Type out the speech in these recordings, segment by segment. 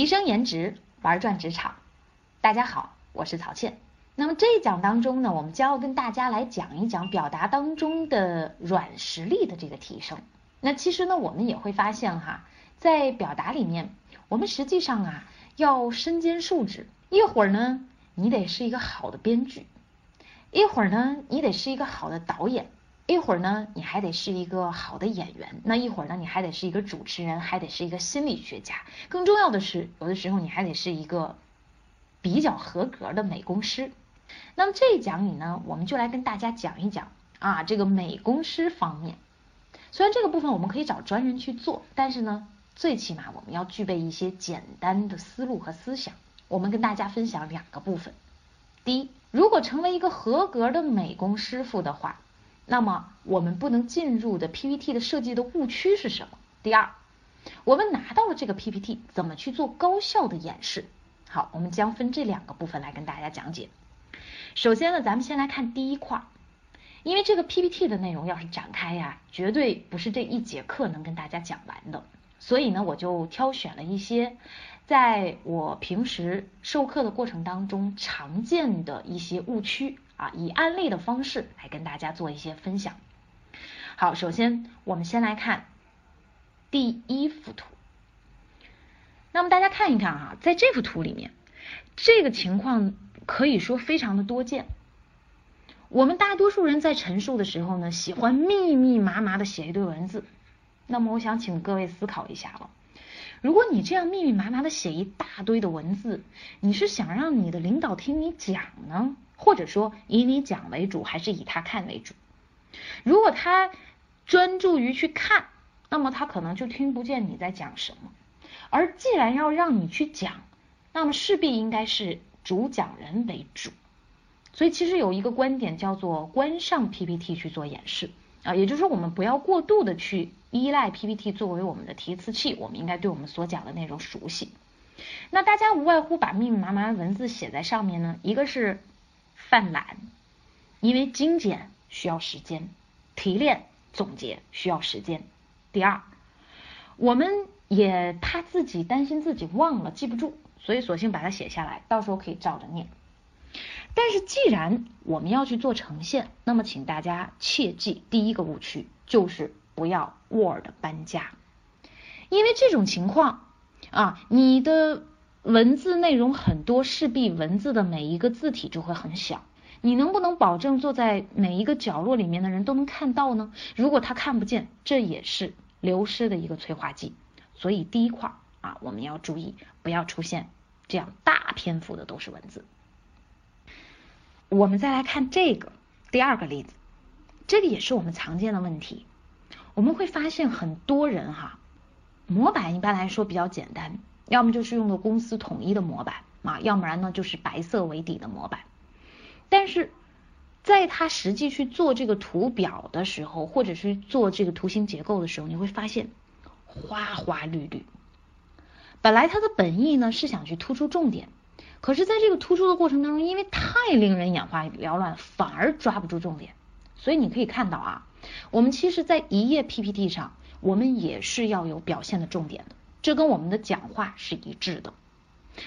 提升颜值，玩转职场。大家好，我是曹倩。那么这一讲当中呢，我们将要跟大家来讲一讲表达当中的软实力的这个提升。那其实呢，我们也会发现哈，在表达里面，我们实际上啊要身兼数职。一会儿呢，你得是一个好的编剧；一会儿呢，你得是一个好的导演；一会儿呢，你还得是一个好的演员；那一会儿呢，你还得是一个主持人，还得是一个心理学家。更重要的是，有的时候你还得是一个比较合格的美工师。那么这一讲里呢，我们就来跟大家讲一讲啊，这个美工师方面。虽然这个部分我们可以找专人去做，但是呢，最起码我们要具备一些简单的思路和思想。我们跟大家分享两个部分。第一，如果成为一个合格的美工师傅的话，那么我们不能进入的 PPT 的设计的误区是什么？第二，我们拿到了这个 PPT，怎么去做高效的演示？好，我们将分这两个部分来跟大家讲解。首先呢，咱们先来看第一块，因为这个 PPT 的内容要是展开呀，绝对不是这一节课能跟大家讲完的，所以呢，我就挑选了一些在我平时授课的过程当中常见的一些误区啊，以案例的方式来跟大家做一些分享。好，首先我们先来看第一幅图，那么大家看一看啊，在这幅图里面，这个情况。可以说非常的多见。我们大多数人在陈述的时候呢，喜欢密密麻麻的写一堆文字。那么我想请各位思考一下了，如果你这样密密麻麻的写一大堆的文字，你是想让你的领导听你讲呢，或者说以你讲为主，还是以他看为主？如果他专注于去看，那么他可能就听不见你在讲什么。而既然要让你去讲，那么势必应该是。主讲人为主，所以其实有一个观点叫做关上 PPT 去做演示啊，也就是说我们不要过度的去依赖 PPT 作为我们的提词器，我们应该对我们所讲的内容熟悉。那大家无外乎把密密麻麻的文字写在上面呢，一个是犯懒，因为精简需要时间，提炼总结需要时间。第二，我们也怕自己担心自己忘了记不住。所以索性把它写下来，到时候可以照着念。但是既然我们要去做呈现，那么请大家切记第一个误区就是不要 Word 搬家，因为这种情况啊，你的文字内容很多，势必文字的每一个字体就会很小。你能不能保证坐在每一个角落里面的人都能看到呢？如果他看不见，这也是流失的一个催化剂。所以第一块。啊，我们要注意，不要出现这样大篇幅的都是文字。我们再来看这个第二个例子，这个也是我们常见的问题。我们会发现很多人哈，模板一般来说比较简单，要么就是用的公司统一的模板啊，要不然呢就是白色为底的模板。但是在他实际去做这个图表的时候，或者是做这个图形结构的时候，你会发现花花绿绿。本来他的本意呢是想去突出重点，可是在这个突出的过程当中，因为太令人眼花缭乱，反而抓不住重点。所以你可以看到啊，我们其实，在一页 PPT 上，我们也是要有表现的重点的，这跟我们的讲话是一致的。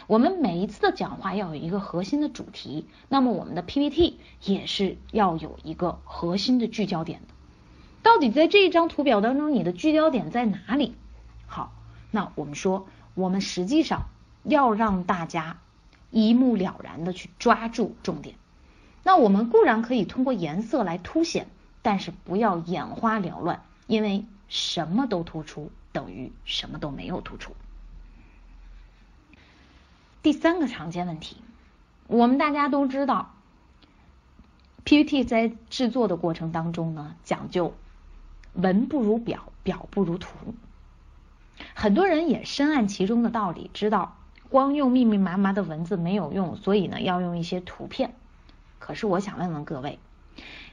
我们每一次的讲话要有一个核心的主题，那么我们的 PPT 也是要有一个核心的聚焦点的。到底在这一张图表当中，你的聚焦点在哪里？好，那我们说。我们实际上要让大家一目了然的去抓住重点。那我们固然可以通过颜色来凸显，但是不要眼花缭乱，因为什么都突出等于什么都没有突出。第三个常见问题，我们大家都知道，PPT 在制作的过程当中呢，讲究文不如表，表不如图。很多人也深谙其中的道理，知道光用密密麻麻的文字没有用，所以呢要用一些图片。可是我想问问各位，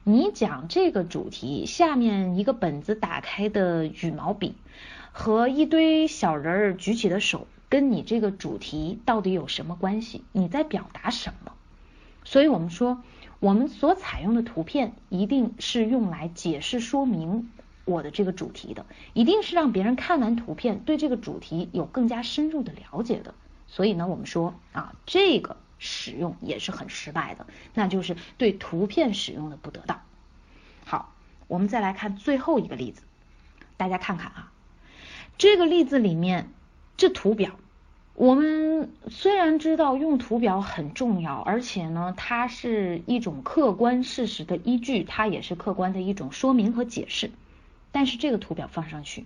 你讲这个主题下面一个本子打开的羽毛笔和一堆小人儿举起的手，跟你这个主题到底有什么关系？你在表达什么？所以我们说，我们所采用的图片一定是用来解释说明。我的这个主题的，一定是让别人看完图片对这个主题有更加深入的了解的。所以呢，我们说啊，这个使用也是很失败的，那就是对图片使用的不得当。好，我们再来看最后一个例子，大家看看啊，这个例子里面这图表。我们虽然知道用图表很重要，而且呢，它是一种客观事实的依据，它也是客观的一种说明和解释。但是这个图表放上去，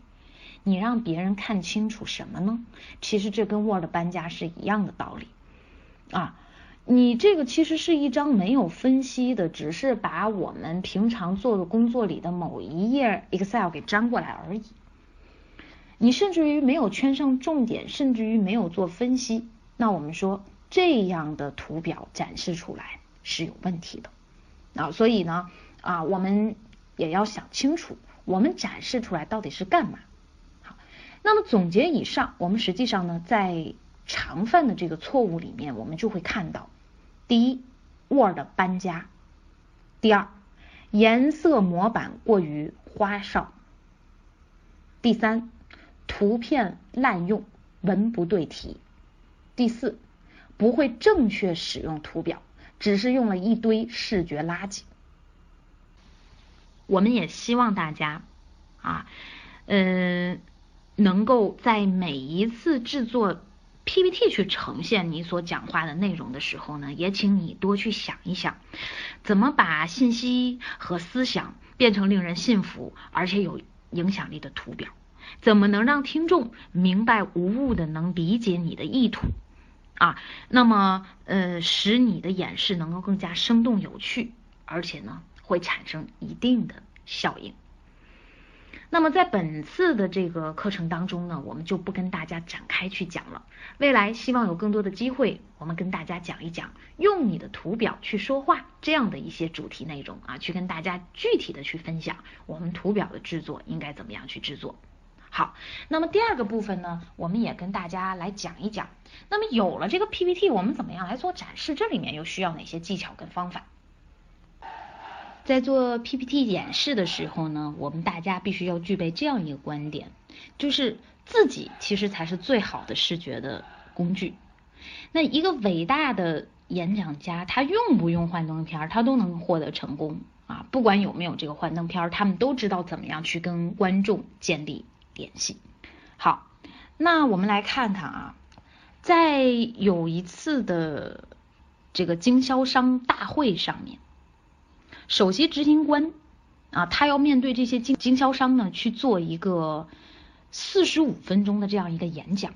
你让别人看清楚什么呢？其实这跟 Word 搬家是一样的道理啊。你这个其实是一张没有分析的，只是把我们平常做的工作里的某一页 Excel 给粘过来而已。你甚至于没有圈上重点，甚至于没有做分析，那我们说这样的图表展示出来是有问题的啊，所以呢啊，我们也要想清楚，我们展示出来到底是干嘛？好，那么总结以上，我们实际上呢，在常犯的这个错误里面，我们就会看到，第一，Word 搬家；第二，颜色模板过于花哨；第三。图片滥用，文不对题。第四，不会正确使用图表，只是用了一堆视觉垃圾。我们也希望大家啊，嗯，能够在每一次制作 PPT 去呈现你所讲话的内容的时候呢，也请你多去想一想，怎么把信息和思想变成令人信服而且有影响力的图表。怎么能让听众明白无误的能理解你的意图啊？那么呃，使你的演示能够更加生动有趣，而且呢，会产生一定的效应。那么在本次的这个课程当中呢，我们就不跟大家展开去讲了。未来希望有更多的机会，我们跟大家讲一讲用你的图表去说话这样的一些主题内容啊，去跟大家具体的去分享我们图表的制作应该怎么样去制作。好，那么第二个部分呢，我们也跟大家来讲一讲。那么有了这个 PPT，我们怎么样来做展示？这里面又需要哪些技巧跟方法？在做 PPT 演示的时候呢，我们大家必须要具备这样一个观点，就是自己其实才是最好的视觉的工具。那一个伟大的演讲家，他用不用幻灯片，他都能获得成功啊！不管有没有这个幻灯片，他们都知道怎么样去跟观众建立。联系好，那我们来看看啊，在有一次的这个经销商大会上面，首席执行官啊，他要面对这些经经销商呢去做一个四十五分钟的这样一个演讲，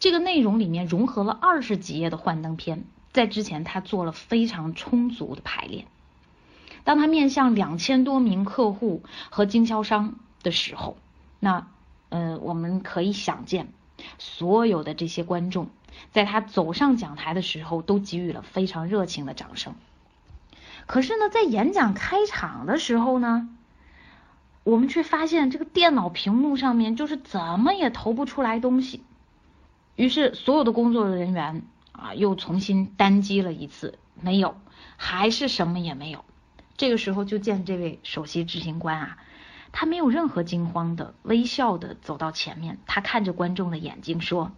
这个内容里面融合了二十几页的幻灯片，在之前他做了非常充足的排练，当他面向两千多名客户和经销商的时候，那。嗯，我们可以想见，所有的这些观众在他走上讲台的时候，都给予了非常热情的掌声。可是呢，在演讲开场的时候呢，我们却发现这个电脑屏幕上面就是怎么也投不出来东西。于是，所有的工作人员啊，又重新单机了一次，没有，还是什么也没有。这个时候，就见这位首席执行官啊。他没有任何惊慌的，微笑的走到前面，他看着观众的眼睛说：“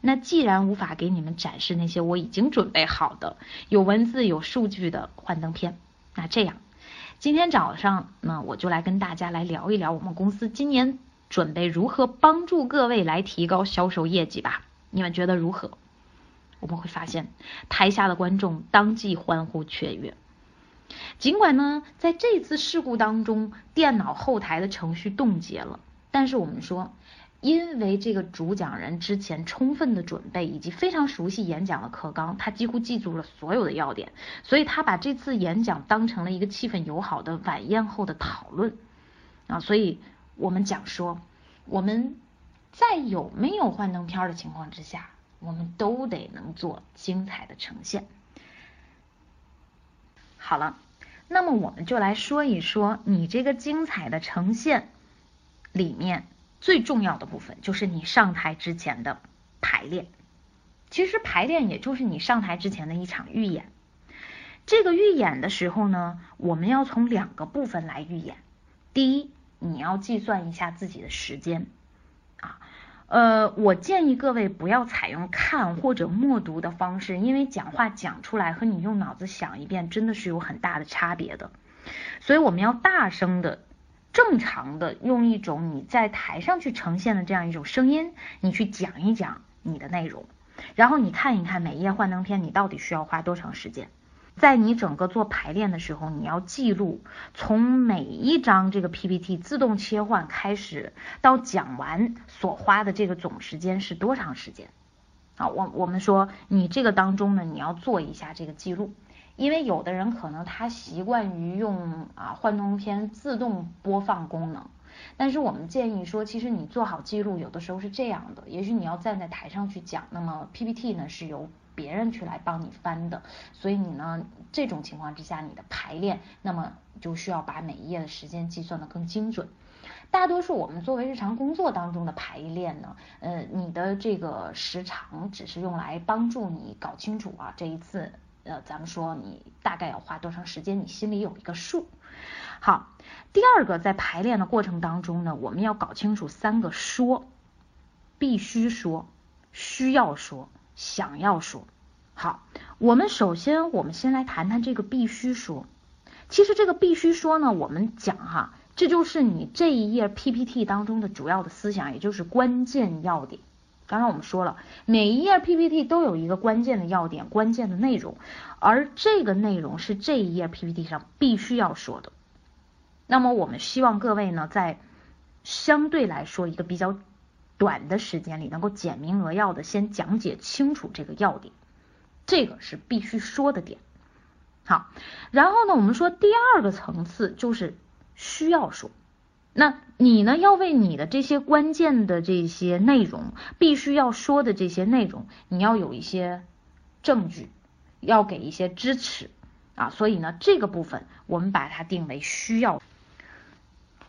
那既然无法给你们展示那些我已经准备好的有文字、有数据的幻灯片，那这样，今天早上呢，我就来跟大家来聊一聊我们公司今年准备如何帮助各位来提高销售业绩吧。你们觉得如何？”我们会发现，台下的观众当即欢呼雀跃。尽管呢，在这次事故当中，电脑后台的程序冻结了，但是我们说，因为这个主讲人之前充分的准备以及非常熟悉演讲的课纲，他几乎记住了所有的要点，所以他把这次演讲当成了一个气氛友好的晚宴后的讨论啊，所以我们讲说，我们在有没有幻灯片的情况之下，我们都得能做精彩的呈现。好了，那么我们就来说一说你这个精彩的呈现里面最重要的部分，就是你上台之前的排练。其实排练也就是你上台之前的一场预演。这个预演的时候呢，我们要从两个部分来预演。第一，你要计算一下自己的时间啊，呃，我建议各位不要采用看或者默读的方式，因为讲话讲出来和你用脑子想一遍真的是有很大的差别的。所以我们要大声的、正常的用一种你在台上去呈现的这样一种声音，你去讲一讲你的内容，然后你看一看每一页幻灯片你到底需要花多长时间。在你整个做排练的时候，你要记录从每一张这个 PPT 自动切换开始到讲完所花的这个总时间是多长时间？啊，我我们说你这个当中呢，你要做一下这个记录，因为有的人可能他习惯于用啊幻灯片自动播放功能，但是我们建议说，其实你做好记录，有的时候是这样的，也许你要站在台上去讲，那么 PPT 呢是由。别人去来帮你翻的，所以你呢这种情况之下，你的排练那么就需要把每一页的时间计算的更精准。大多数我们作为日常工作当中的排练呢，呃，你的这个时长只是用来帮助你搞清楚啊，这一次呃咱们说你大概要花多长时间，你心里有一个数。好，第二个在排练的过程当中呢，我们要搞清楚三个说，必须说，需要说。想要说好，我们首先我们先来谈谈这个必须说。其实这个必须说呢，我们讲哈，这就是你这一页 PPT 当中的主要的思想，也就是关键要点。刚刚我们说了，每一页 PPT 都有一个关键的要点、关键的内容，而这个内容是这一页 PPT 上必须要说的。那么我们希望各位呢，在相对来说一个比较。短的时间里能够简明扼要的先讲解清楚这个要点，这个是必须说的点。好，然后呢，我们说第二个层次就是需要说，那你呢要为你的这些关键的这些内容，必须要说的这些内容，你要有一些证据，要给一些支持啊，所以呢这个部分我们把它定为需要。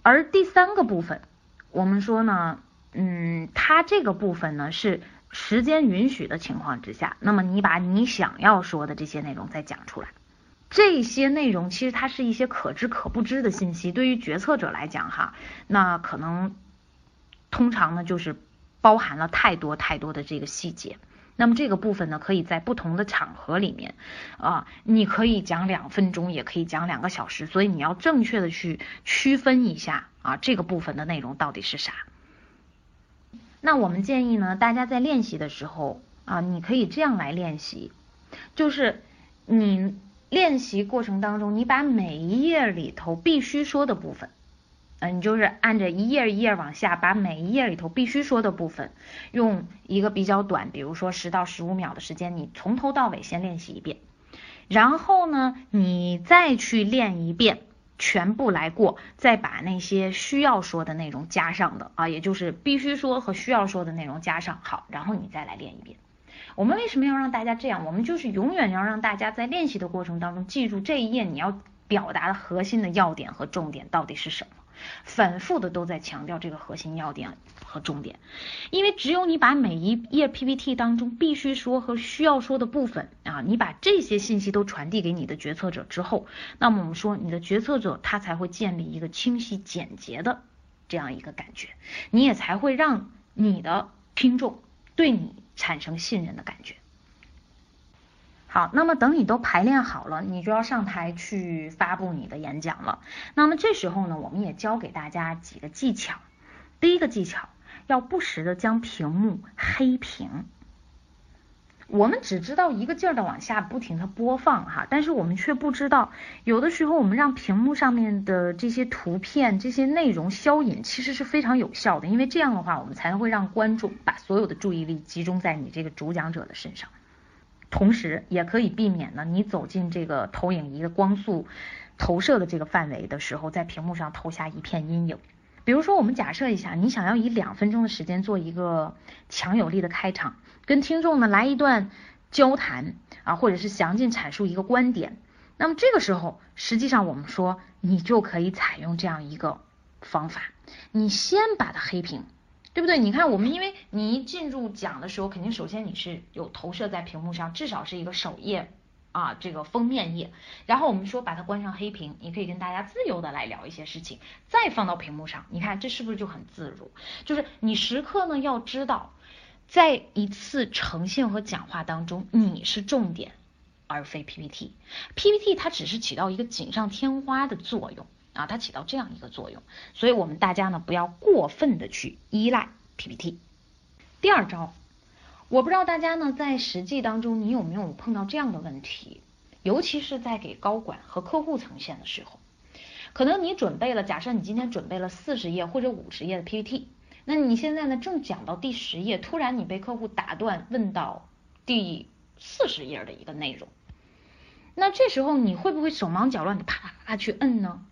而第三个部分，我们说呢。嗯，它这个部分呢是时间允许的情况之下，那么你把你想要说的这些内容再讲出来。这些内容其实它是一些可知可不知的信息，对于决策者来讲哈，那可能通常呢就是包含了太多太多的这个细节。那么这个部分呢，可以在不同的场合里面啊，你可以讲两分钟，也可以讲两个小时，所以你要正确的去区分一下啊，这个部分的内容到底是啥。那我们建议呢，大家在练习的时候啊，你可以这样来练习，就是你练习过程当中，你把每一页里头必须说的部分，嗯，你就是按着一页一页往下，把每一页里头必须说的部分，用一个比较短，比如说十到十五秒的时间，你从头到尾先练习一遍，然后呢，你再去练一遍。全部来过，再把那些需要说的内容加上的啊，也就是必须说和需要说的内容加上，好，然后你再来练一遍。我们为什么要让大家这样？我们就是永远要让大家在练习的过程当中记住这一页你要表达的核心的要点和重点到底是什么。反复的都在强调这个核心要点和重点，因为只有你把每一页 PPT 当中必须说和需要说的部分啊，你把这些信息都传递给你的决策者之后，那么我们说你的决策者他才会建立一个清晰简洁的这样一个感觉，你也才会让你的听众对你产生信任的感觉。好，那么等你都排练好了，你就要上台去发布你的演讲了。那么这时候呢，我们也教给大家几个技巧。第一个技巧，要不时的将屏幕黑屏。我们只知道一个劲儿的往下不停的播放哈，但是我们却不知道，有的时候我们让屏幕上面的这些图片、这些内容消隐，其实是非常有效的，因为这样的话，我们才会让观众把所有的注意力集中在你这个主讲者的身上。同时也可以避免呢，你走进这个投影仪的光速投射的这个范围的时候，在屏幕上投下一片阴影。比如说，我们假设一下，你想要以两分钟的时间做一个强有力的开场，跟听众呢来一段交谈啊，或者是详尽阐述一个观点。那么这个时候，实际上我们说，你就可以采用这样一个方法，你先把它黑屏。对不对？你看，我们因为你一进入讲的时候，肯定首先你是有投射在屏幕上，至少是一个首页啊，这个封面页，然后我们说把它关上黑屏，你可以跟大家自由的来聊一些事情，再放到屏幕上，你看这是不是就很自如？就是你时刻呢要知道，在一次呈现和讲话当中，你是重点，而非 PPT，PPT 它只是起到一个锦上添花的作用啊，它起到这样一个作用，所以我们大家呢不要过分的去依赖 PPT。第二招。我不知道大家呢在实际当中你有没有碰到这样的问题，尤其是在给高管和客户呈现的时候，可能你准备了，假设你今天准备了四十页或者五十页的 PPT，那你现在呢正讲到第十页，突然你被客户打断，问到第四十页的一个内容，那这时候你会不会手忙脚乱的啪啪啪去摁呢？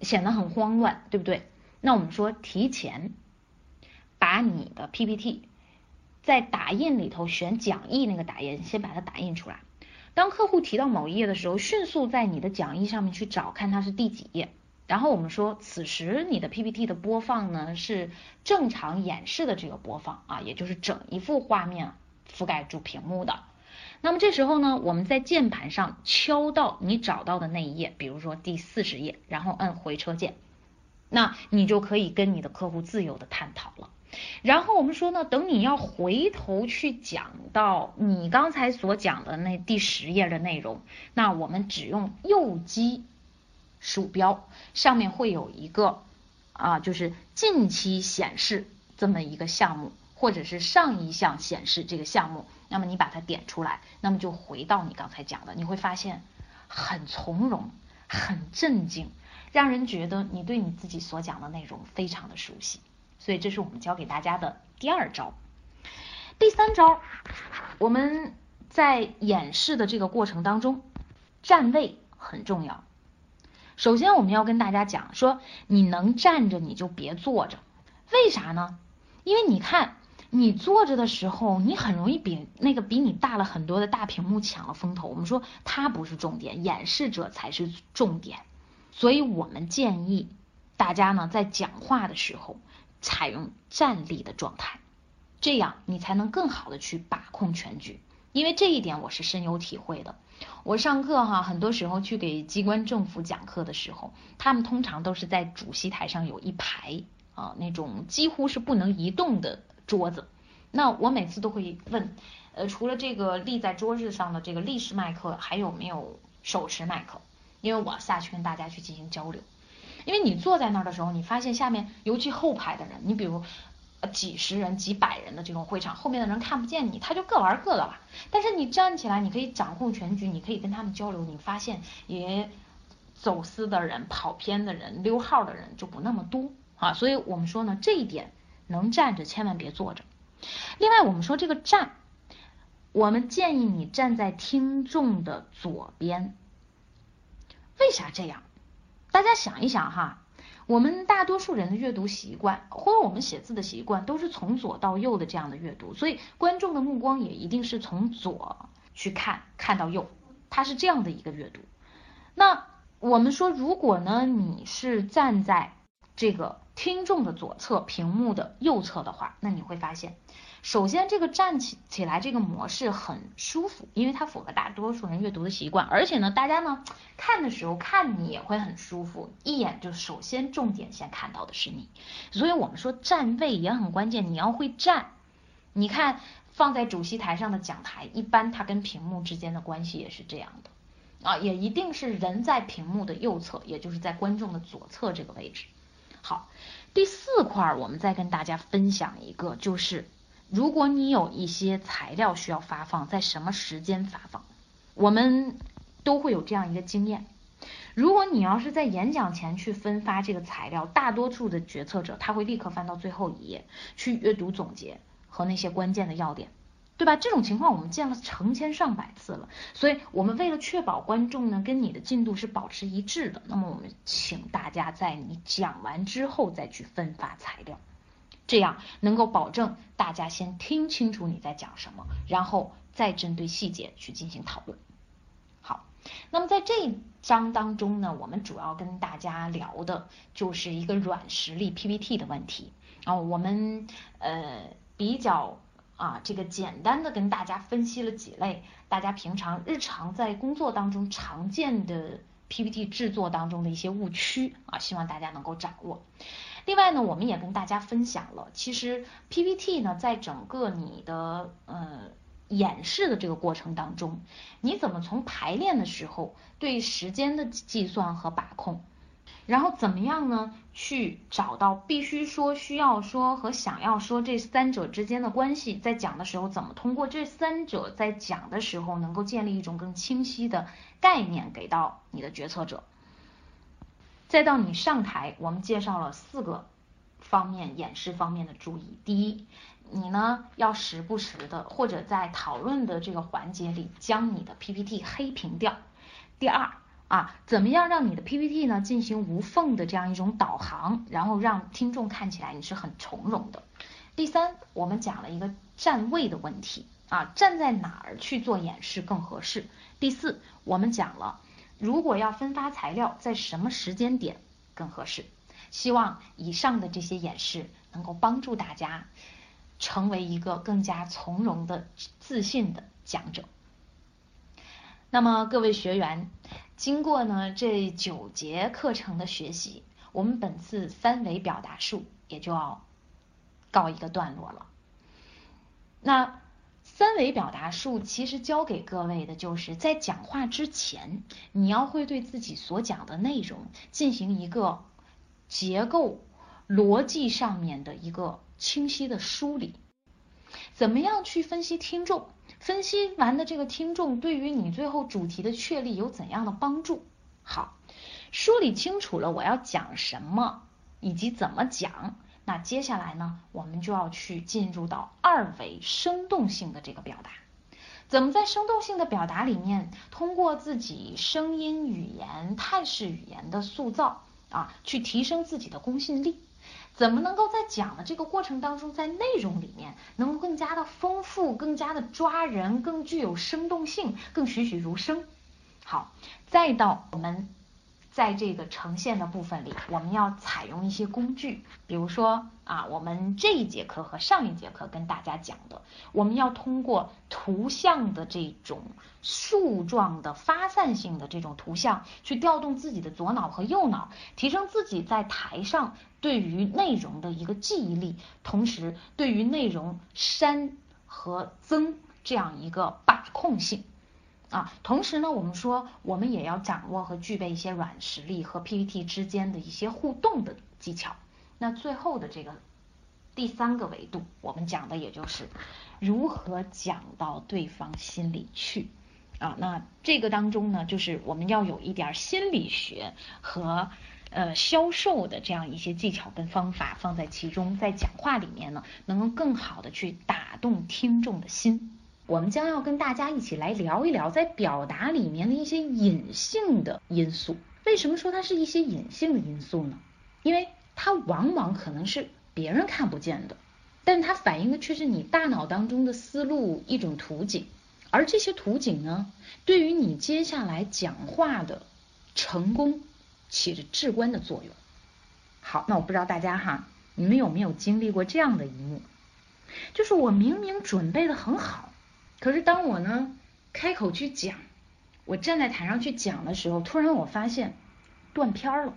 显得很慌乱，对不对？那我们说提前把你的 PPT。在打印里头选讲义那个打印，先把它打印出来。当客户提到某一页的时候，迅速在你的讲义上面去找，看它是第几页。然后我们说，此时你的 PPT 的播放呢是正常演示的这个播放啊，也就是整一幅画面覆盖住屏幕的。那么这时候呢，我们在键盘上敲到你找到的那一页，比如说第四十页，然后摁回车键，那你就可以跟你的客户自由的探讨了。然后我们说呢，等你要回头去讲到你刚才所讲的那第十页的内容，那我们只用右击鼠标，上面会有一个啊，就是近期显示这么一个项目，或者是上一项显示这个项目，那么你把它点出来，那么就回到你刚才讲的，你会发现很从容，很镇静，让人觉得你对你自己所讲的内容非常的熟悉。所以这是我们教给大家的第二招，第三招，我们在演示的这个过程当中，站位很重要。首先我们要跟大家讲说，你能站着你就别坐着，为啥呢？因为你看你坐着的时候，你很容易比那个比你大了很多的大屏幕抢了风头。我们说它不是重点，演示者才是重点。所以我们建议大家呢在讲话的时候。采用站立的状态，这样你才能更好的去把控全局。因为这一点我是深有体会的。我上课哈，很多时候去给机关政府讲课的时候，他们通常都是在主席台上有一排啊那种几乎是不能移动的桌子。那我每次都会问，呃，除了这个立在桌子上的这个立式麦克，还有没有手持麦克？因为我下去跟大家去进行交流。因为你坐在那儿的时候，你发现下面尤其后排的人，你比如几十人、几百人的这种会场，后面的人看不见你，他就各玩各的了。但是你站起来，你可以掌控全局，你可以跟他们交流。你发现也走私的人、跑偏的人、溜号的人就不那么多啊。所以我们说呢，这一点能站着千万别坐着。另外，我们说这个站，我们建议你站在听众的左边。为啥这样？大家想一想哈，我们大多数人的阅读习惯，或者我们写字的习惯，都是从左到右的这样的阅读，所以观众的目光也一定是从左去看，看到右，它是这样的一个阅读。那我们说，如果呢你是站在这个听众的左侧，屏幕的右侧的话，那你会发现。首先，这个站起起来这个模式很舒服，因为它符合大多数人阅读的习惯。而且呢，大家呢看的时候看你也会很舒服，一眼就首先重点先看到的是你。所以我们说站位也很关键，你要会站。你看放在主席台上的讲台，一般它跟屏幕之间的关系也是这样的啊，也一定是人在屏幕的右侧，也就是在观众的左侧这个位置。好，第四块我们再跟大家分享一个，就是。如果你有一些材料需要发放，在什么时间发放，我们都会有这样一个经验。如果你要是在演讲前去分发这个材料，大多数的决策者他会立刻翻到最后一页去阅读总结和那些关键的要点，对吧？这种情况我们见了成千上百次了。所以，我们为了确保观众呢跟你的进度是保持一致的，那么我们请大家在你讲完之后再去分发材料。这样能够保证大家先听清楚你在讲什么，然后再针对细节去进行讨论。好，那么在这一章当中呢，我们主要跟大家聊的就是一个软实力 PPT 的问题。然后我们呃比较啊，这个简单的跟大家分析了几类大家平常日常在工作当中常见的 PPT 制作当中的一些误区啊，希望大家能够掌握。另外呢，我们也跟大家分享了，其实 PPT 呢，在整个你的呃演示的这个过程当中，你怎么从排练的时候对时间的计算和把控？然后怎么样呢？去找到必须说、需要说和想要说这三者之间的关系，在讲的时候怎么通过这三者在讲的时候能够建立一种更清晰的概念给到你的决策者。再到你上台，我们介绍了四个方面演示方面的注意。第一，你呢要时不时的或者在讨论的这个环节里将你的 PPT 黑屏掉。第二。啊，怎么样让你的 PPT 呢进行无缝的这样一种导航，然后让听众看起来你是很从容的。第三，我们讲了一个站位的问题啊，站在哪儿去做演示更合适。第四，我们讲了如果要分发材料，在什么时间点更合适。希望以上的这些演示能够帮助大家成为一个更加从容的、自信的讲者。那么各位学员。经过呢这九节课程的学习，我们本次三维表达术也就要告一个段落了。那三维表达术其实教给各位的就是在讲话之前，你要会对自己所讲的内容进行一个结构逻辑上面的一个清晰的梳理，怎么样去分析听众？分析完的这个听众对于你最后主题的确立有怎样的帮助？好，梳理清楚了我要讲什么以及怎么讲，那接下来呢，我们就要去进入到二维生动性的这个表达。怎么在生动性的表达里面，通过自己声音、语言、态势语言的塑造啊，去提升自己的公信力？怎么能够在讲的这个过程当中，在内容里面能够更加的丰富、更加的抓人、更具有生动性、更栩栩如生？好，再到我们。在这个呈现的部分里，我们要采用一些工具，比如说啊，我们这一节课和上一节课跟大家讲的，我们要通过图像的这种树状的发散性的这种图像，去调动自己的左脑和右脑，提升自己在台上对于内容的一个记忆力，同时对于内容删和增这样一个把控性。啊，同时呢，我们说我们也要掌握和具备一些软实力和 PPT 之间的一些互动的技巧。那最后的这个第三个维度，我们讲的也就是如何讲到对方心里去啊。那这个当中呢，就是我们要有一点心理学和呃销售的这样一些技巧跟方法放在其中，在讲话里面呢，能够更好的去打动听众的心。我们将要跟大家一起来聊一聊在表达里面的一些隐性的因素。为什么说它是一些隐性的因素呢？因为它往往可能是别人看不见的，但它反映的却是你大脑当中的思路一种图景。而这些图景呢，对于你接下来讲话的成功起着至关的作用。好，那我不知道大家哈，你们有没有经历过这样的一幕？就是我明明准备的很好。可是当我呢开口去讲，我站在台上去讲的时候，突然我发现断片了。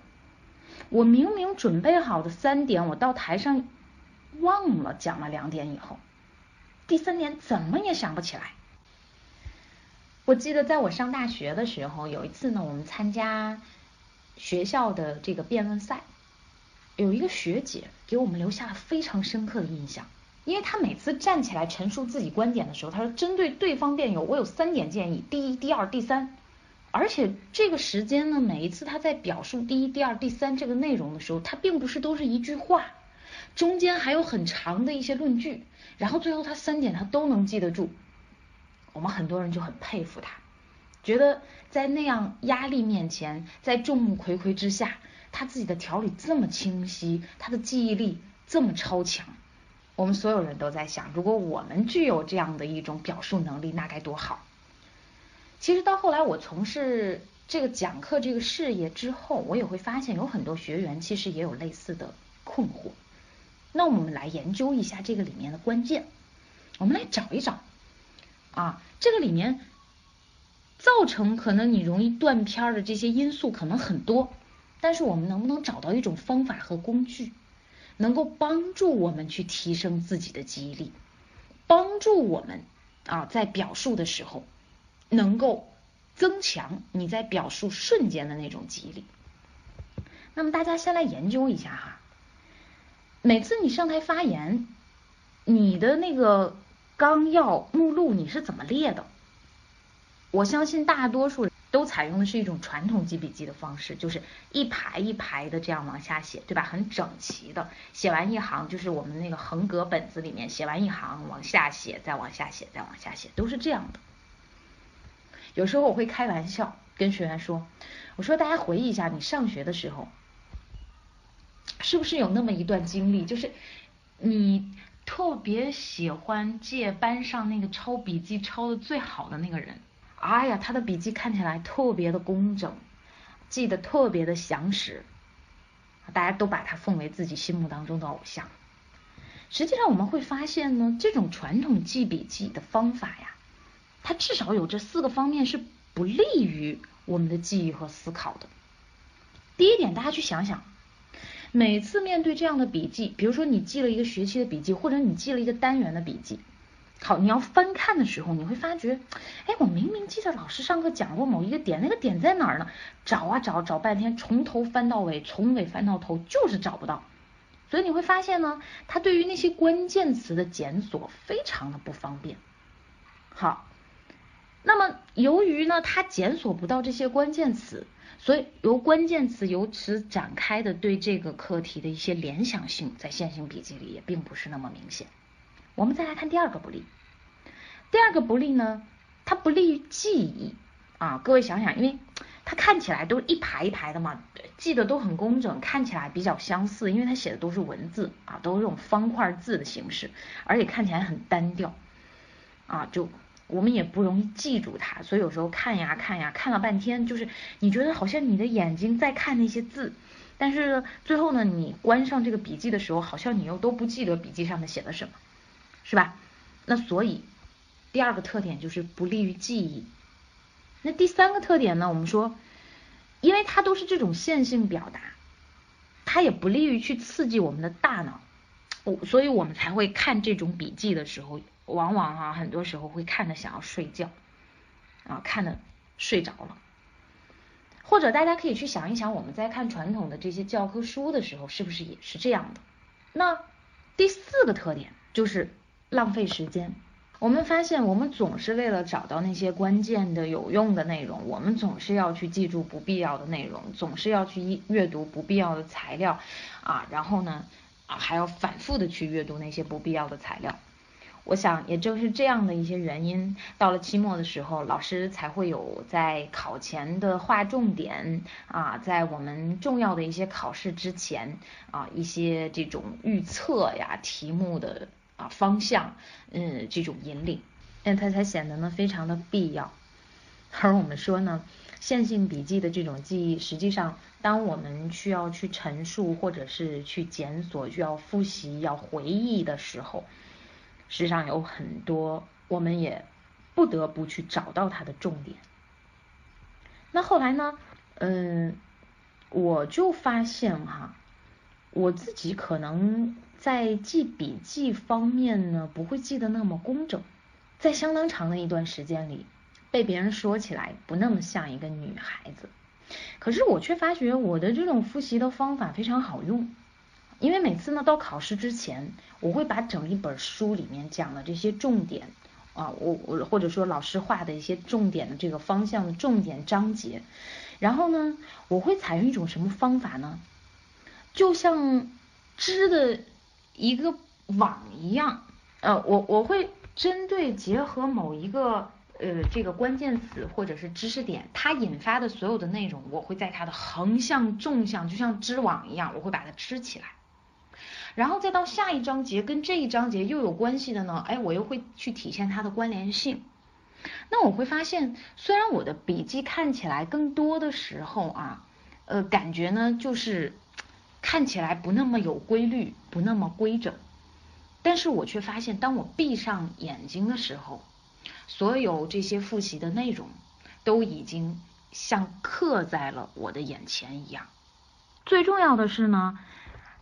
我明明准备好的三点，我到台上忘了讲了两点以后，第三点怎么也想不起来。我记得在我上大学的时候，有一次呢，我们参加学校的这个辩论赛，有一个学姐给我们留下了非常深刻的印象。因为他每次站起来陈述自己观点的时候，他说针对对方辩友，我有三点建议：第一、第二、第三。而且这个时间呢，每一次他在表述第一、第二、第三这个内容的时候，他并不是都是一句话，中间还有很长的一些论据，然后最后他三点他都能记得住。我们很多人就很佩服他，觉得在那样压力面前，在众目睽睽之下，他自己的条理这么清晰，他的记忆力这么超强。我们所有人都在想，如果我们具有这样的一种表述能力，那该多好。其实到后来，我从事这个讲课这个事业之后，我也会发现有很多学员其实也有类似的困惑。那我们来研究一下这个里面的关键。我们来找一找啊，这个里面造成可能你容易断片的这些因素可能很多，但是我们能不能找到一种方法和工具，能够帮助我们去提升自己的记忆力，帮助我们啊在表述的时候能够增强你在表述瞬间的那种记忆力。那么大家先来研究一下哈，每次你上台发言，你的那个纲要目录你是怎么列的？我相信大多数人都采用的是一种传统记笔记的方式，就是一排一排的这样往下写，对吧？很整齐的，写完一行就是我们那个横格本子里面写完一行往下写，再往下写，再往下写，都是这样的。有时候我会开玩笑跟学员说，我说大家回忆一下你上学的时候。是不是有那么一段经历，就是你特别喜欢借班上那个抄笔记抄的最好的那个人？哎呀，他的笔记看起来特别的工整，记得特别的详实，大家都把他奉为自己心目当中的偶像。实际上我们会发现呢，这种传统记笔记的方法呀，它至少有这四个方面是不利于我们的记忆和思考的。第一点，大家去想想。每次面对这样的笔记，比如说你记了一个学期的笔记，或者你记了一个单元的笔记，好，你要翻看的时候，你会发觉，哎，我明明记得老师上课讲过某一个点，那个点在哪儿呢？找啊找，找半天，从头翻到尾，从尾翻到头，就是找不到。所以你会发现呢，它对于那些关键词的检索非常的不方便。好，那么由于呢，它检索不到这些关键词。所以由关键词由此展开的对这个课题的一些联想性，在线性笔记里也并不是那么明显。我们再来看第二个不利，第二个不利呢，它不利于记忆啊。各位想想，因为它看起来都一排一排的嘛，记得都很工整，看起来比较相似，因为它写的都是文字啊，都是这种方块字的形式，而且看起来很单调啊，就。我们也不容易记住它，所以有时候看呀看呀，看了半天，就是你觉得好像你的眼睛在看那些字，但是最后呢，你关上这个笔记的时候，好像你又都不记得笔记上面写的什么，是吧？那所以第二个特点就是不利于记忆。那第三个特点呢？我们说，因为它都是这种线性表达，它也不利于去刺激我们的大脑，我所以我们才会看这种笔记的时候。往往哈，很多时候会看的想要睡觉，啊，看的睡着了。或者大家可以去想一想，我们在看传统的这些教科书的时候，是不是也是这样的？那第四个特点就是浪费时间。我们发现，我们总是为了找到那些关键的、有用的内容，我们总是要去记住不必要的内容，总是要去阅读不必要的材料，啊，然后呢，啊，还要反复的去阅读那些不必要的材料。我想，也正是这样的一些原因，到了期末的时候，老师才会有在考前的划重点啊，在我们重要的一些考试之前啊，一些这种预测呀、题目的方向，嗯，这种引领，那它才显得呢非常的必要。而我们说呢，线性笔记的这种记忆，实际上，当我们需要去陈述或者是去检索、需要复习、要回忆的时候，实际上有很多，我们也不得不去找到它的重点。那后来呢？嗯，我就发现哈，我自己可能在记笔记方面呢，不会记得那么工整，在相当长的一段时间里，被别人说起来不那么像一个女孩子。可是我却发觉我的这种复习的方法非常好用。因为每次呢，到考试之前，我会把整一本书里面讲的这些重点啊，我我或者说老师画的一些重点的这个方向的重点章节，然后呢，我会采用一种什么方法呢？就像织的一个网一样，呃，我我会针对结合某一个呃这个关键词或者是知识点，它引发的所有的内容，我会在它的横向、纵向，就像织网一样，我会把它织起来。然后再到下一章节跟这一章节又有关系的呢，哎，我又会去体现它的关联性。那我会发现，虽然我的笔记看起来更多的时候啊，呃，感觉呢就是看起来不那么有规律，不那么规整，但是我却发现，当我闭上眼睛的时候，所有这些复习的内容都已经像刻在了我的眼前一样。最重要的是呢，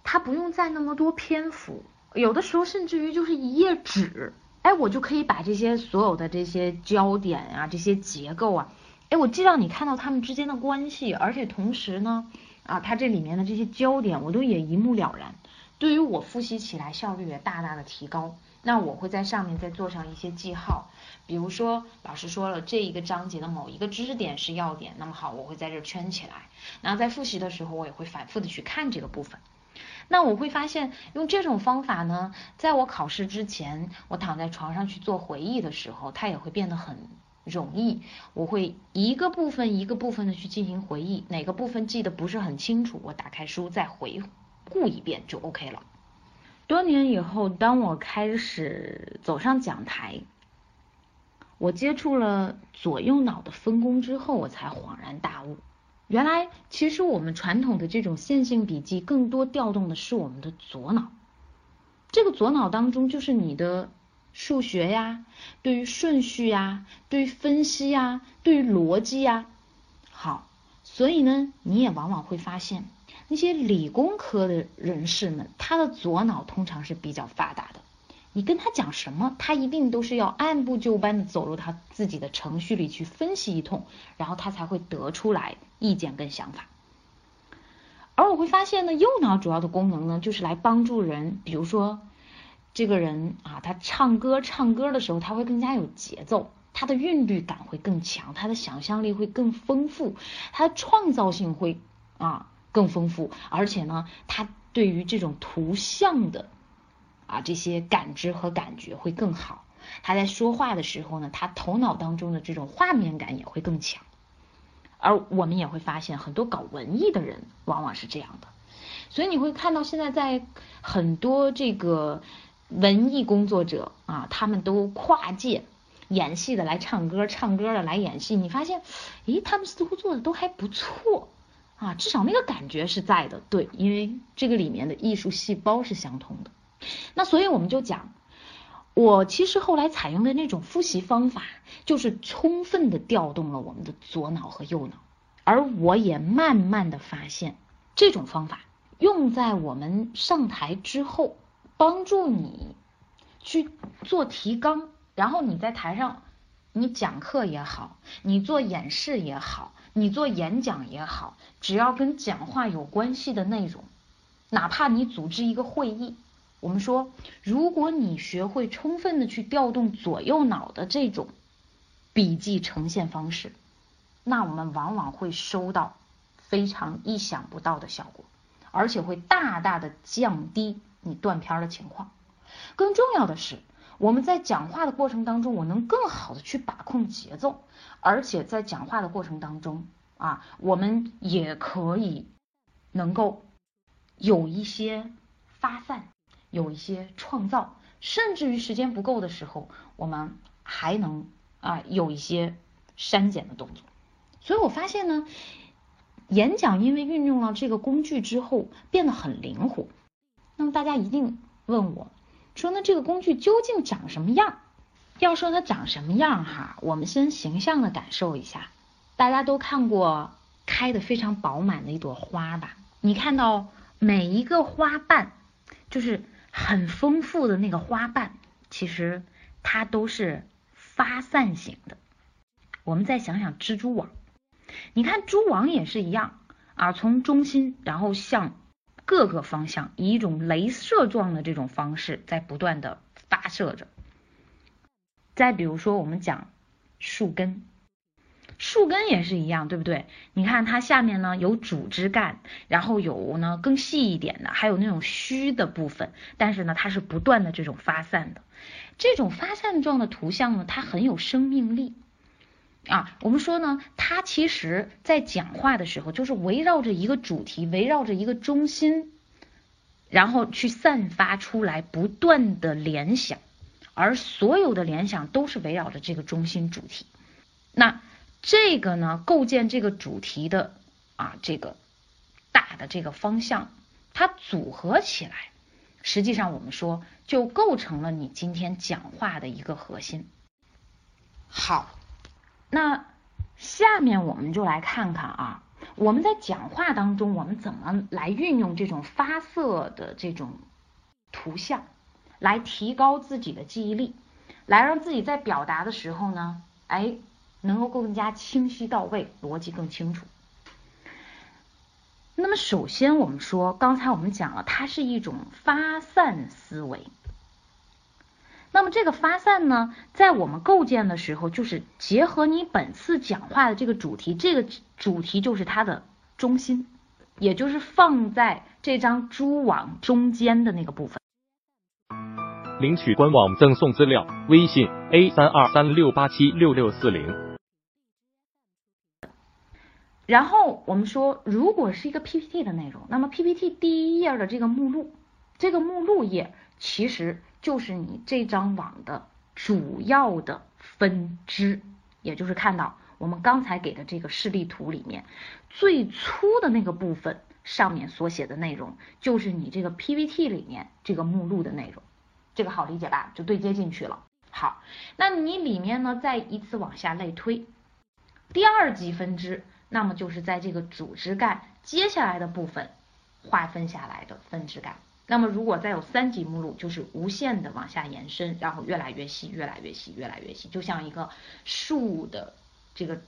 它不用占那么多篇幅，有的时候甚至于就是一页纸，哎，我就可以把这些所有的这些焦点啊，这些结构啊，哎，我既让你看到它们之间的关系，而且同时呢，啊，它这里面的这些焦点我都也一目了然。对于我复习起来效率也大大的提高。那我会在上面再做上一些记号，比如说老师说了这一个章节的某一个知识点是要点，那么好，我会在这圈起来。然后在复习的时候，我也会反复的去看这个部分。那我会发现用这种方法呢，在我考试之前，我躺在床上去做回忆的时候，它也会变得很容易。我会一个部分一个部分的去进行回忆，哪个部分记得不是很清楚，我打开书再回。顾一遍就 OK 了。多年以后，当我开始走上讲台，我接触了左右脑的分工之后，我才恍然大悟，原来其实我们传统的这种线性笔记，更多调动的是我们的左脑。这个左脑当中，就是你的数学呀，对于顺序呀，对于分析呀，对于逻辑呀。好，所以呢，你也往往会发现。那些理工科的人士们，他的左脑通常是比较发达的。你跟他讲什么，他一定都是要按部就班的走入他自己的程序里去分析一通，然后他才会得出来意见跟想法。而我会发现呢，右脑主要的功能呢，就是来帮助人，比如说这个人啊，他唱歌唱歌的时候，他会更加有节奏，他的韵律感会更强，他的想象力会更丰富，他的创造性会啊。更丰富，而且呢，他对于这种图像的啊这些感知和感觉会更好。他在说话的时候呢，他头脑当中的这种画面感也会更强。而我们也会发现，很多搞文艺的人往往是这样的。所以你会看到，现在在很多这个文艺工作者啊，他们都跨界演戏的来唱歌，唱歌的来演戏。你发现，诶，他们似乎做的都还不错。啊，至少那个感觉是在的，对，因为这个里面的艺术细胞是相通的。那所以我们就讲，我其实后来采用的那种复习方法，就是充分的调动了我们的左脑和右脑。而我也慢慢的发现，这种方法用在我们上台之后，帮助你去做提纲，然后你在台上，你讲课也好，你做演示也好。你做演讲也好，只要跟讲话有关系的内容，哪怕你组织一个会议，我们说，如果你学会充分的去调动左右脑的这种笔记呈现方式，那我们往往会收到非常意想不到的效果，而且会大大的降低你断片的情况。更重要的是。我们在讲话的过程当中，我能更好的去把控节奏，而且在讲话的过程当中啊，我们也可以能够有一些发散，有一些创造，甚至于时间不够的时候，我们还能啊有一些删减的动作。所以我发现呢，演讲因为运用了这个工具之后变得很灵活。那么大家一定问我。说那这个工具究竟长什么样？要说它长什么样哈，我们先形象的感受一下。大家都看过开的非常饱满的一朵花吧？你看到每一个花瓣，就是很丰富的那个花瓣，其实它都是发散型的。我们再想想蜘蛛网，你看蛛网也是一样啊，从中心然后向。各个方向以一种镭射状的这种方式在不断的发射着。再比如说，我们讲树根，树根也是一样，对不对？你看它下面呢有主枝干，然后有呢更细一点的，还有那种虚的部分，但是呢它是不断的这种发散的。这种发散状的图像呢，它很有生命力。啊，我们说呢，他其实在讲话的时候，就是围绕着一个主题，围绕着一个中心，然后去散发出来不断的联想，而所有的联想都是围绕着这个中心主题。那这个呢，构建这个主题的啊，这个大的这个方向，它组合起来实际上我们说就构成了你今天讲话的一个核心。好，那下面我们就来看看啊，我们在讲话当中，我们怎么来运用这种发色的这种图像，来提高自己的记忆力，来让自己在表达的时候呢，哎，能够更加清晰到位，逻辑更清楚。那么首先我们说，刚才我们讲了，它是一种发散思维。那么这个发散呢，在我们构建的时候，就是结合你本次讲话的这个主题，这个主题就是它的中心，也就是放在这张蛛网中间的那个部分。领取官网赠送资料，微信 a 三二三六八七六六四零。然后我们说，如果是一个 PPT 的内容，那么 PPT 第一页的这个目录，这个目录页其实。就是你这张网的主要的分支，也就是看到我们刚才给的这个示例图里面最粗的那个部分上面所写的内容，就是你这个 PPT 里面这个目录的内容，这个好理解吧？就对接进去了。好，那你里面呢再依次往下类推，第二级分支，那么就是在这个主枝干接下来的部分划分下来的分支干。那么，如果再有三级目录，就是无限的往下延伸，然后越来越细，越来越细，越来越细，就像一个树的这个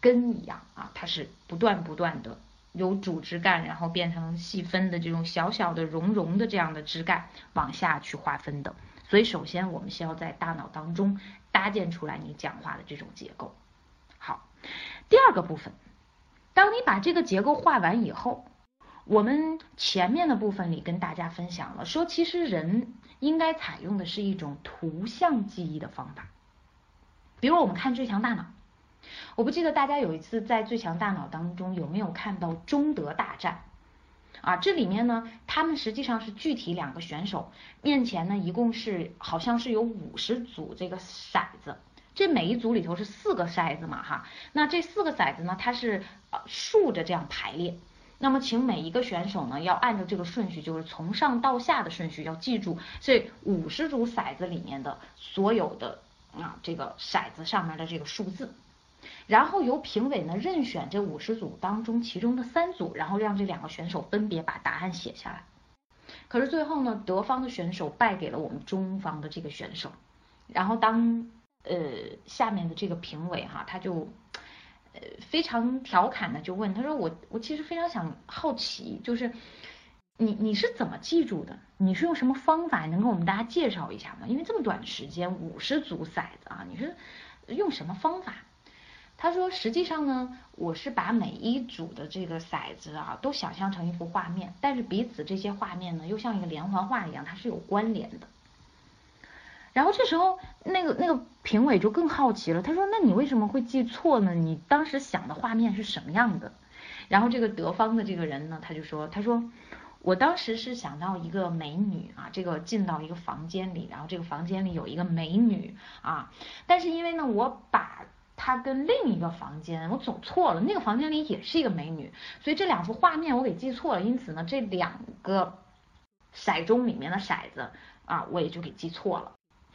根一样啊，它是不断不断的由主枝干，然后变成细分的这种小小的绒绒的这样的枝干往下去划分的。所以，首先我们需要在大脑当中搭建出来你讲话的这种结构。好，第二个部分，当你把这个结构画完以后。我们前面的部分里跟大家分享了，说其实人应该采用的是一种图像记忆的方法。比如我们看《最强大脑》，我不记得大家有一次在《最强大脑》当中有没有看到中德大战啊？这里面呢，他们实际上是具体两个选手面前呢，一共是好像是有五十组这个骰子，这每一组里头是四个骰子嘛哈，那这四个骰子呢，它是呃竖着这样排列。那么，请每一个选手呢，要按照这个顺序，就是从上到下的顺序，要记住这五十组骰子里面的所有的啊这个骰子上面的这个数字，然后由评委呢任选这五十组当中其中的三组，然后让这两个选手分别把答案写下来。可是最后呢，德方的选手败给了我们中方的这个选手，然后当呃下面的这个评委哈，他就。呃，非常调侃的就问他说：“我我其实非常想好奇，就是你你是怎么记住的？你是用什么方法？能给我们大家介绍一下吗？因为这么短的时间，五十组骰子啊，你是用什么方法？”他说：“实际上呢，我是把每一组的这个骰子啊，都想象成一幅画面，但是彼此这些画面呢，又像一个连环画一样，它是有关联的。”然后这时候，那个那个评委就更好奇了，他说：“那你为什么会记错呢？你当时想的画面是什么样的？”然后这个德方的这个人呢，他就说：“他说我当时是想到一个美女啊，这个进到一个房间里，然后这个房间里有一个美女啊，但是因为呢，我把她跟另一个房间我走错了，那个房间里也是一个美女，所以这两幅画面我给记错了，因此呢，这两个骰盅里面的骰子啊，我也就给记错了。”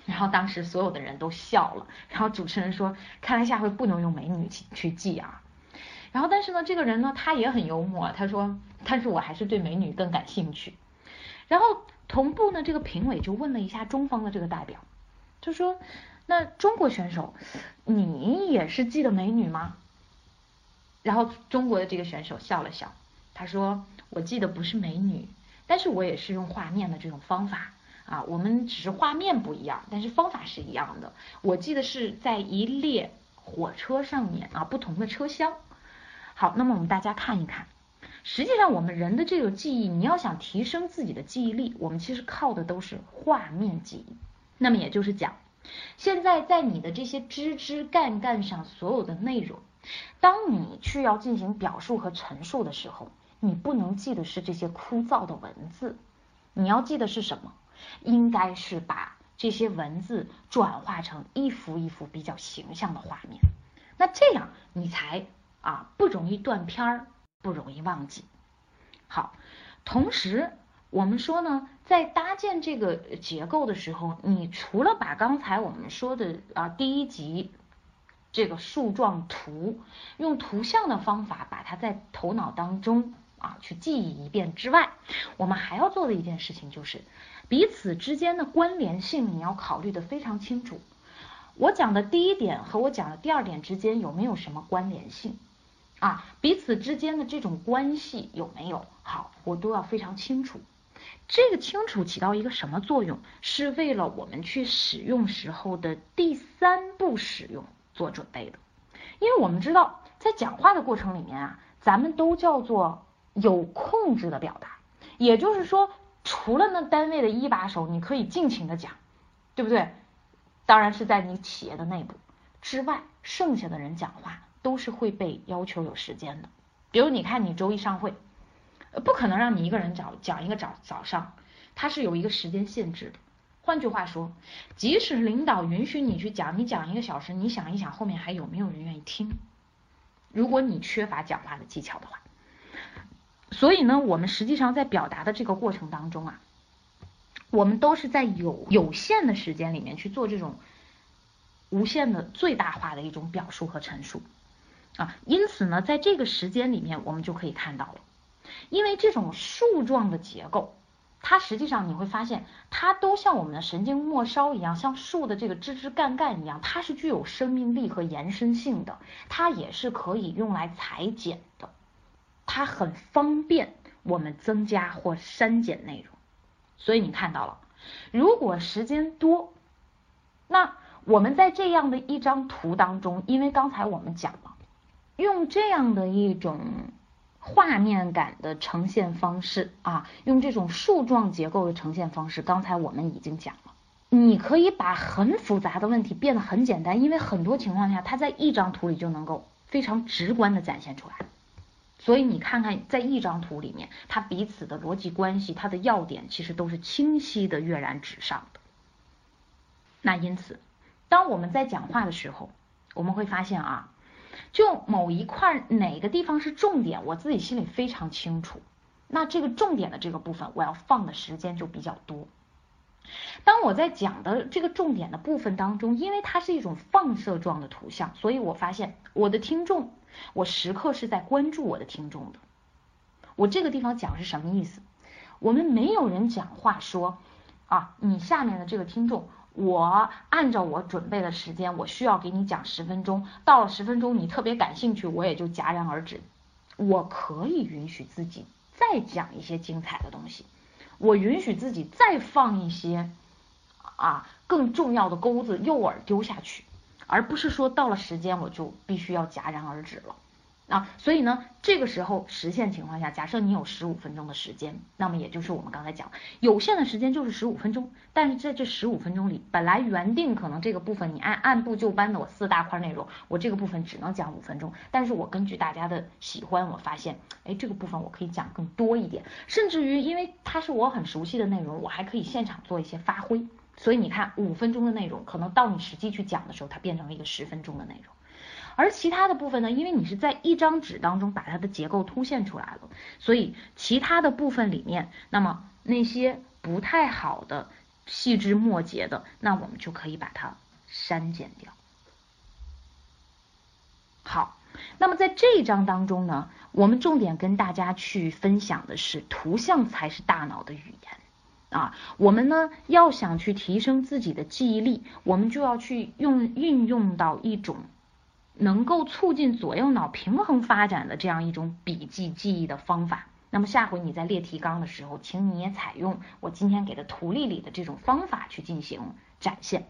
然后当时所有的人都笑了，然后主持人说：“看来下回不能用美女去去记啊。”然后但是呢，这个人呢他也很幽默，他说：“但是我还是对美女更感兴趣。”然后同步呢，这个评委就问了一下中方的这个代表，就说：“那中国选手，你也是记得美女吗？”然后中国的这个选手笑了笑，他说：“我记得不是美女，但是我也是用画面的这种方法。”啊，我们只是画面不一样，但是方法是一样的。我记得是在一列火车上面啊，不同的车厢。好，那么我们大家看一看，实际上我们人的这个记忆，你要想提升自己的记忆力，我们其实靠的都是画面记忆。那么也就是讲，现在在你的这些枝枝干干上所有的内容，当你去要进行表述和陈述的时候，你不能记的是这些枯燥的文字，你要记得是什么？应该是把这些文字转化成一幅一幅比较形象的画面，那这样你才啊不容易断片儿，不容易忘记。好，同时我们说呢，在搭建这个结构的时候，你除了把刚才我们说的啊第一集这个树状图用图像的方法把它在头脑当中啊去记忆一遍之外，我们还要做的一件事情就是彼此之间的关联性你要考虑的非常清楚。我讲的第一点和我讲的第二点之间有没有什么关联性啊？彼此之间的这种关系有没有？好，我都要非常清楚。这个清楚起到一个什么作用？是为了我们去使用时候的第三步使用做准备的。因为我们知道，在讲话的过程里面啊，咱们都叫做有控制的表达，也就是说，除了那单位的一把手，你可以尽情的讲，对不对？当然是在你企业的内部之外，剩下的人讲话都是会被要求有时间的。比如你看，你周一上会，不可能让你一个人讲讲一个早早上，它是有一个时间限制的。换句话说，即使领导允许你去讲，你讲一个小时，你想一想后面还有没有人愿意听？如果你缺乏讲话的技巧的话，所以呢，我们实际上在表达的这个过程当中啊。我们都是在有有限的时间里面去做这种无限的最大化的一种表述和陈述啊，因此呢，在这个时间里面，我们就可以看到了，因为这种树状的结构，它实际上你会发现，它都像我们的神经末梢一样，像树的这个枝枝干干一样，它是具有生命力和延伸性的，它也是可以用来裁剪的，它很方便我们增加或删减内容。所以你看到了，如果时间多，那我们在这样的一张图当中，因为刚才我们讲了，用这样的一种画面感的呈现方式啊，用这种树状结构的呈现方式，刚才我们已经讲了，你可以把很复杂的问题变得很简单，因为很多情况下，它在一张图里就能够非常直观的展现出来。所以你看看，在一张图里面，它彼此的逻辑关系，它的要点其实都是清晰的跃然纸上的。那因此，当我们在讲话的时候，我们会发现啊，就某一块哪个地方是重点，我自己心里非常清楚。那这个重点的这个部分，我要放的时间就比较多。当我在讲的这个重点的部分当中，因为它是一种放射状的图像，所以我发现我的听众。我时刻是在关注我的听众的。我这个地方讲是什么意思？我们没有人讲话说啊，你下面的这个听众，我按照我准备的时间，我需要给你讲十分钟，到了十分钟你特别感兴趣，我也就戛然而止。我可以允许自己再讲一些精彩的东西，我允许自己再放一些啊更重要的钩子诱饵丢下去。而不是说到了时间我就必须要戛然而止了啊，所以呢，这个时候实现情况下，假设你有十五分钟的时间，那么也就是我们刚才讲，有限的时间就是十五分钟，但是在这十五分钟里，本来原定可能这个部分你按按部就班的我四大块内容，我这个部分只能讲五分钟，但是我根据大家的喜欢，我发现，哎，这个部分我可以讲更多一点，甚至于因为它是我很熟悉的内容，我还可以现场做一些发挥。所以你看，五分钟的内容，可能到你实际去讲的时候，它变成了一个十分钟的内容。而其他的部分呢，因为你是在一张纸当中把它的结构凸现出来了，所以其他的部分里面，那么那些不太好的、细枝末节的，那我们就可以把它删减掉。好，那么在这一章当中呢，我们重点跟大家去分享的是，图像才是大脑的语言。啊，我们呢要想去提升自己的记忆力，我们就要去用运用到一种能够促进左右脑平衡发展的这样一种笔记记忆的方法。那么下回你在列提纲的时候，请你也采用我今天给的图例里的这种方法去进行展现。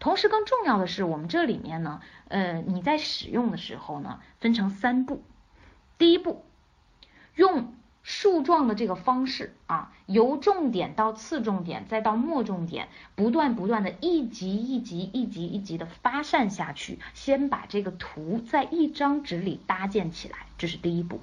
同时，更重要的是，我们这里面呢，呃，你在使用的时候呢，分成三步。第一步，用。树状的这个方式啊，由重点到次重点，再到末重点，不断不断的一级一级一级一级的发散下去，先把这个图在一张纸里搭建起来，这是第一步。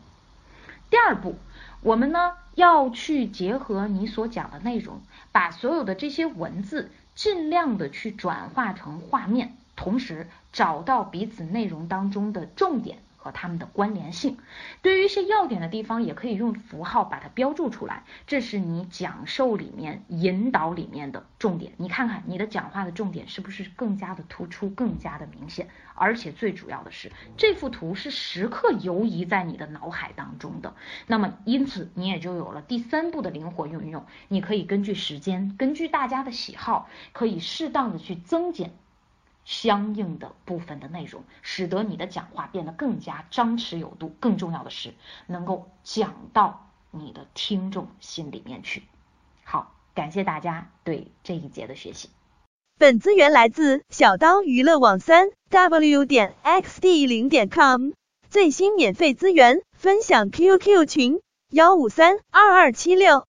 第二步，我们呢要去结合你所讲的内容，把所有的这些文字尽量的去转化成画面，同时找到彼此内容当中的重点。和它们的关联性。对于一些要点的地方，也可以用符号把它标注出来，这是你讲授里面引导里面的重点。你看看你的讲话的重点是不是更加的突出，更加的明显？而且最主要的是，这幅图是时刻游移在你的脑海当中的。那么因此你也就有了第三步的灵活运用，你可以根据时间，根据大家的喜好，可以适当的去增减。相应的部分的内容，使得你的讲话变得更加张弛有度。更重要的是，能够讲到你的听众心里面去。好，感谢大家对这一节的学习。本资源来自小刀娱乐网三 w 点 xd 零点 com，最新免费资源分享 QQ 群幺五三二二七六。